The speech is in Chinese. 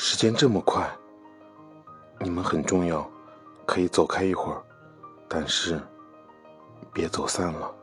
时间这么快你们很重要可以走开一会儿但是别走散了。